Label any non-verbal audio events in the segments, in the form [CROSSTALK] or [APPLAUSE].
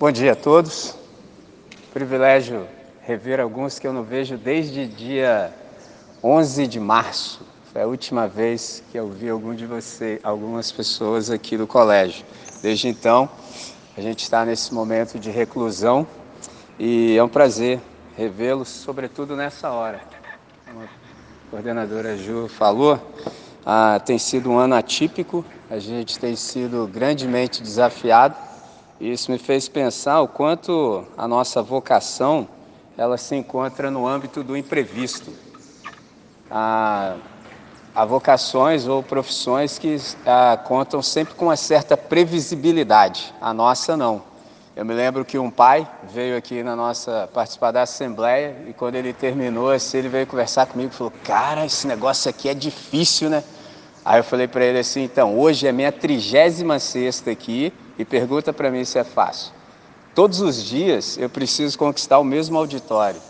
Bom dia a todos. Privilégio rever alguns que eu não vejo desde dia 11 de março. Foi a última vez que eu vi algum de vocês, algumas pessoas aqui do colégio. Desde então, a gente está nesse momento de reclusão e é um prazer revê-los, sobretudo nessa hora. Como a coordenadora Ju falou, ah, tem sido um ano atípico, a gente tem sido grandemente desafiado isso me fez pensar o quanto a nossa vocação ela se encontra no âmbito do imprevisto. Há, há vocações ou profissões que ah, contam sempre com uma certa previsibilidade, a nossa não. Eu me lembro que um pai veio aqui na nossa participar da assembleia e quando ele terminou, assim, ele veio conversar comigo e falou: "Cara, esse negócio aqui é difícil, né?" Aí eu falei para ele assim: "Então, hoje é minha trigésima sexta aqui e pergunta para mim se é fácil." Todos os dias eu preciso conquistar o mesmo auditório,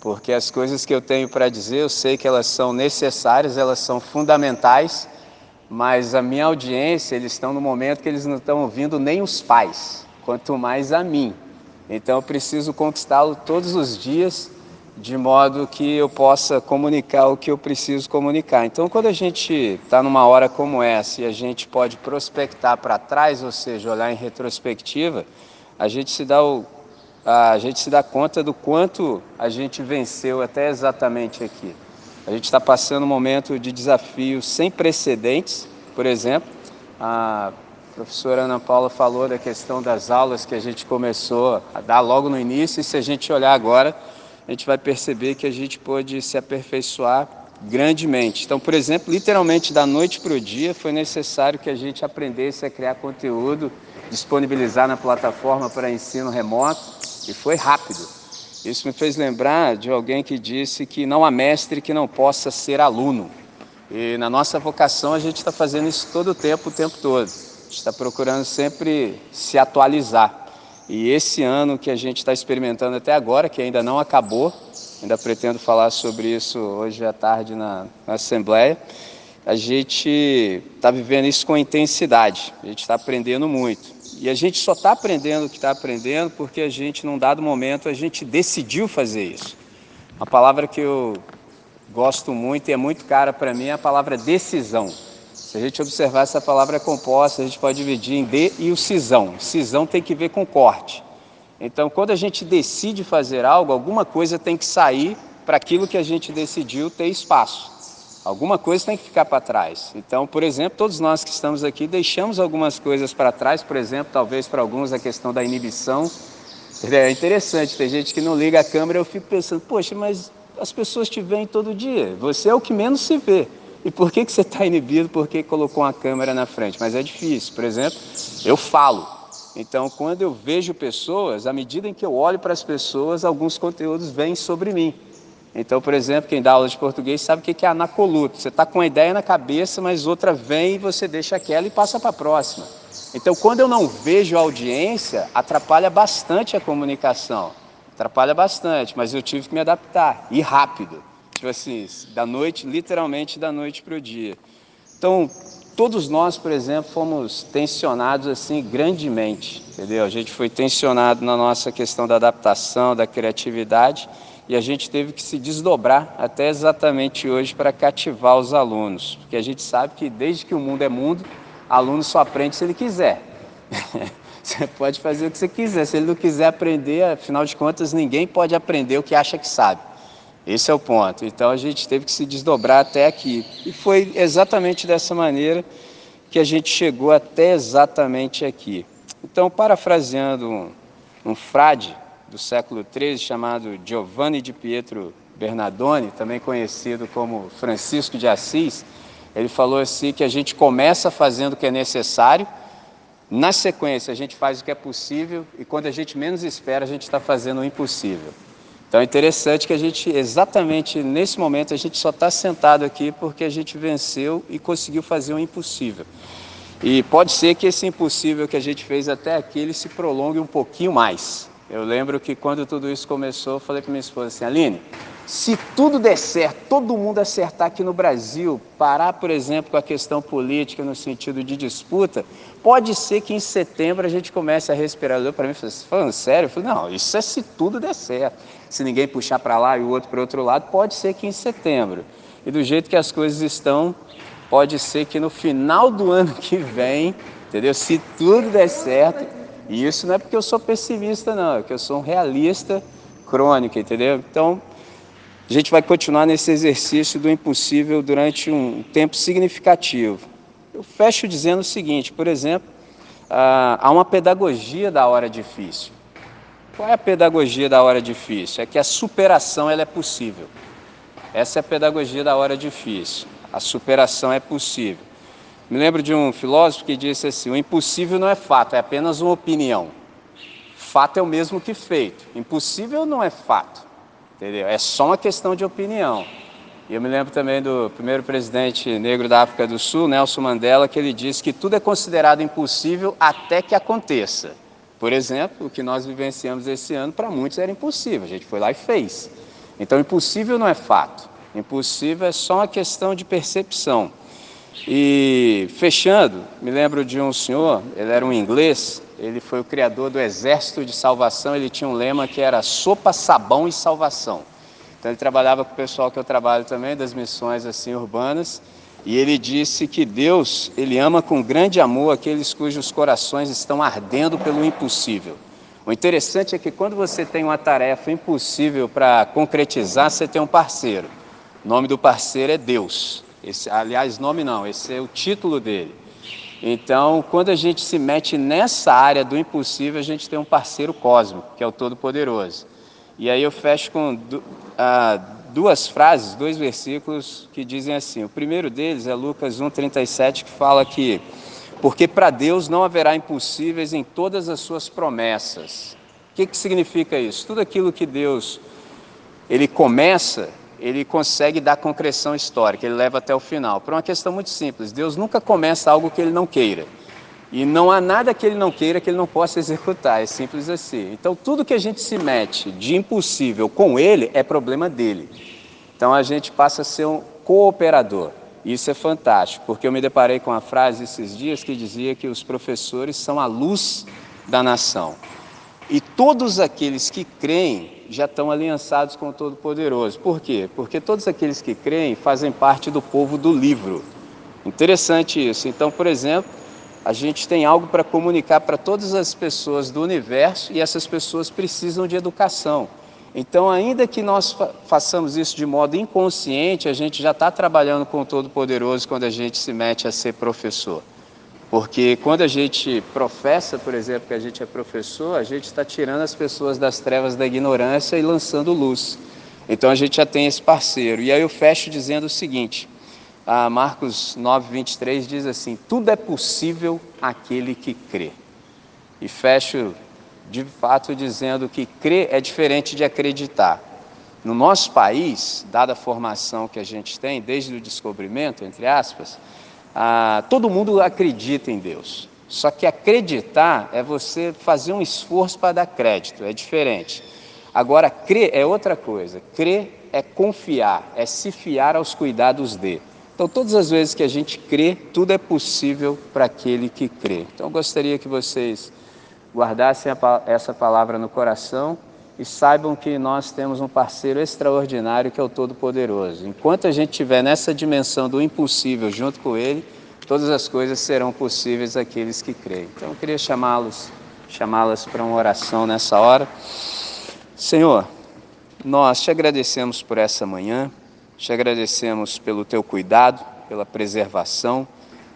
porque as coisas que eu tenho para dizer, eu sei que elas são necessárias, elas são fundamentais, mas a minha audiência, eles estão no momento que eles não estão ouvindo nem os pais, quanto mais a mim. Então eu preciso conquistá-lo todos os dias, de modo que eu possa comunicar o que eu preciso comunicar. Então, quando a gente está numa hora como essa e a gente pode prospectar para trás, ou seja, olhar em retrospectiva, a gente se dá o, a gente se dá conta do quanto a gente venceu até exatamente aqui. A gente está passando um momento de desafio sem precedentes, por exemplo, a professora Ana Paula falou da questão das aulas que a gente começou a dar logo no início, e se a gente olhar agora, a gente vai perceber que a gente pôde se aperfeiçoar grandemente. Então, por exemplo, literalmente da noite para o dia foi necessário que a gente aprendesse a criar conteúdo disponibilizar na plataforma para ensino remoto e foi rápido. Isso me fez lembrar de alguém que disse que não há mestre que não possa ser aluno. E na nossa vocação a gente está fazendo isso todo o tempo, o tempo todo. A gente está procurando sempre se atualizar. E esse ano que a gente está experimentando até agora, que ainda não acabou, ainda pretendo falar sobre isso hoje à tarde na, na Assembleia, a gente está vivendo isso com intensidade, a gente está aprendendo muito. E a gente só está aprendendo o que está aprendendo porque a gente, num dado momento, a gente decidiu fazer isso. Uma palavra que eu gosto muito e é muito cara para mim é a palavra decisão. Se a gente observar essa palavra é composta, a gente pode dividir em de e o cisão. Cisão tem que ver com corte. Então, quando a gente decide fazer algo, alguma coisa tem que sair para aquilo que a gente decidiu ter espaço. Alguma coisa tem que ficar para trás. Então, por exemplo, todos nós que estamos aqui deixamos algumas coisas para trás, por exemplo, talvez para alguns a questão da inibição. É interessante, tem gente que não liga a câmera, eu fico pensando, poxa, mas as pessoas te veem todo dia, você é o que menos se vê. E por que, que você está inibido? Porque colocou uma câmera na frente. Mas é difícil. Por exemplo, eu falo. Então, quando eu vejo pessoas, à medida em que eu olho para as pessoas, alguns conteúdos vêm sobre mim. Então, por exemplo, quem dá aula de português sabe o que é anacoluto. Você está com uma ideia na cabeça, mas outra vem e você deixa aquela e passa para a próxima. Então, quando eu não vejo a audiência, atrapalha bastante a comunicação. Atrapalha bastante, mas eu tive que me adaptar, e rápido. Tipo assim, da noite, literalmente da noite para o dia. Então, todos nós, por exemplo, fomos tensionados assim grandemente, entendeu? A gente foi tensionado na nossa questão da adaptação, da criatividade, e a gente teve que se desdobrar até exatamente hoje para cativar os alunos, porque a gente sabe que desde que o mundo é mundo, aluno só aprende se ele quiser. [LAUGHS] você pode fazer o que você quiser, se ele não quiser aprender, afinal de contas, ninguém pode aprender o que acha que sabe. Esse é o ponto. Então a gente teve que se desdobrar até aqui. E foi exatamente dessa maneira que a gente chegou até exatamente aqui. Então, parafraseando um, um frade, do século XIII chamado Giovanni di Pietro Bernardone, também conhecido como Francisco de Assis, ele falou assim que a gente começa fazendo o que é necessário, na sequência a gente faz o que é possível e quando a gente menos espera a gente está fazendo o impossível. Então é interessante que a gente, exatamente nesse momento, a gente só está sentado aqui porque a gente venceu e conseguiu fazer o impossível. E pode ser que esse impossível que a gente fez até aqui, ele se prolongue um pouquinho mais. Eu lembro que quando tudo isso começou, eu falei para minha esposa assim, Aline, Se tudo der certo, todo mundo acertar aqui no Brasil, parar, por exemplo, com a questão política no sentido de disputa, pode ser que em setembro a gente comece a respirar. Olhou para mim e falou, falando sério? Eu falei, não, isso é se tudo der certo. Se ninguém puxar para lá e o outro para o outro lado, pode ser que em setembro. E do jeito que as coisas estão, pode ser que no final do ano [LAUGHS] que vem, entendeu? Se tudo der certo, e isso não é porque eu sou pessimista, não, é que eu sou um realista crônico, entendeu? Então, a gente vai continuar nesse exercício do impossível durante um tempo significativo. Eu fecho dizendo o seguinte, por exemplo, há uma pedagogia da hora difícil. Qual é a pedagogia da hora difícil? É que a superação ela é possível. Essa é a pedagogia da hora difícil. A superação é possível. Me lembro de um filósofo que disse assim: o impossível não é fato, é apenas uma opinião. Fato é o mesmo que feito. Impossível não é fato. Entendeu? É só uma questão de opinião. E eu me lembro também do primeiro presidente negro da África do Sul, Nelson Mandela, que ele disse que tudo é considerado impossível até que aconteça. Por exemplo, o que nós vivenciamos esse ano, para muitos era impossível, a gente foi lá e fez. Então, impossível não é fato, impossível é só uma questão de percepção. E fechando, me lembro de um senhor, ele era um inglês, ele foi o criador do Exército de Salvação, ele tinha um lema que era sopa, sabão e salvação. Então ele trabalhava com o pessoal que eu trabalho também, das missões assim urbanas, e ele disse que Deus, ele ama com grande amor aqueles cujos corações estão ardendo pelo impossível. O interessante é que quando você tem uma tarefa impossível para concretizar, você tem um parceiro. O nome do parceiro é Deus. Esse, aliás, nome não, esse é o título dele. Então, quando a gente se mete nessa área do impossível, a gente tem um parceiro cósmico, que é o Todo-Poderoso. E aí eu fecho com ah, duas frases, dois versículos que dizem assim. O primeiro deles é Lucas 1,37, que fala que porque para Deus não haverá impossíveis em todas as suas promessas. O que, que significa isso? Tudo aquilo que Deus ele começa, ele consegue dar concreção histórica, ele leva até o final. Por uma questão muito simples, Deus nunca começa algo que ele não queira. E não há nada que ele não queira que ele não possa executar, é simples assim. Então, tudo que a gente se mete de impossível com ele é problema dele. Então, a gente passa a ser um cooperador. Isso é fantástico, porque eu me deparei com uma frase esses dias que dizia que os professores são a luz da nação. E todos aqueles que creem já estão aliançados com o Todo-Poderoso. Por quê? Porque todos aqueles que creem fazem parte do povo do livro. Interessante isso. Então, por exemplo, a gente tem algo para comunicar para todas as pessoas do universo e essas pessoas precisam de educação. Então, ainda que nós façamos isso de modo inconsciente, a gente já está trabalhando com o Todo-Poderoso quando a gente se mete a ser professor. Porque quando a gente professa, por exemplo, que a gente é professor, a gente está tirando as pessoas das trevas da ignorância e lançando luz. Então a gente já tem esse parceiro. E aí eu fecho dizendo o seguinte: ah, Marcos 9, 23 diz assim: Tudo é possível aquele que crê. E fecho de fato dizendo que crer é diferente de acreditar. No nosso país, dada a formação que a gente tem, desde o descobrimento, entre aspas, ah, todo mundo acredita em Deus. Só que acreditar é você fazer um esforço para dar crédito, é diferente. Agora, crer é outra coisa. Crer é confiar, é se fiar aos cuidados de. Então, todas as vezes que a gente crê, tudo é possível para aquele que crê. Então, eu gostaria que vocês guardassem essa palavra no coração e saibam que nós temos um parceiro extraordinário que é o Todo-Poderoso. Enquanto a gente estiver nessa dimensão do impossível junto com Ele, todas as coisas serão possíveis àqueles que creem. Então, eu queria chamá-los, chamá-las para uma oração nessa hora. Senhor, nós te agradecemos por essa manhã. Te agradecemos pelo teu cuidado, pela preservação.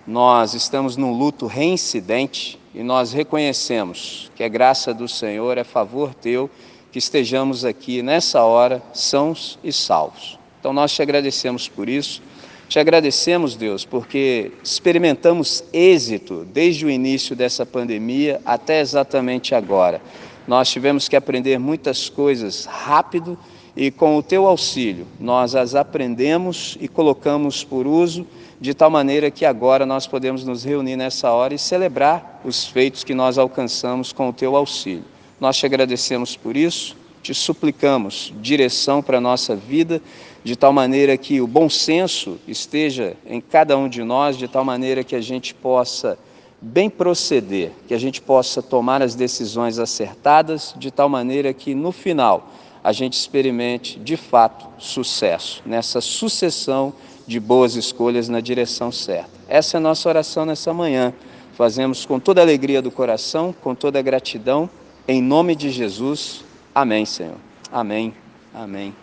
Nós estamos num luto reincidente e nós reconhecemos que é graça do Senhor, é favor teu que estejamos aqui nessa hora sãos e salvos. Então nós te agradecemos por isso. Te agradecemos, Deus, porque experimentamos êxito desde o início dessa pandemia até exatamente agora. Nós tivemos que aprender muitas coisas rápido e com o teu auxílio nós as aprendemos e colocamos por uso de tal maneira que agora nós podemos nos reunir nessa hora e celebrar os feitos que nós alcançamos com o teu auxílio. Nós te agradecemos por isso, te suplicamos direção para a nossa vida, de tal maneira que o bom senso esteja em cada um de nós, de tal maneira que a gente possa bem proceder, que a gente possa tomar as decisões acertadas, de tal maneira que no final a gente experimente de fato sucesso nessa sucessão de boas escolhas na direção certa. Essa é a nossa oração nessa manhã. Fazemos com toda a alegria do coração, com toda a gratidão, em nome de Jesus. Amém, Senhor. Amém. Amém.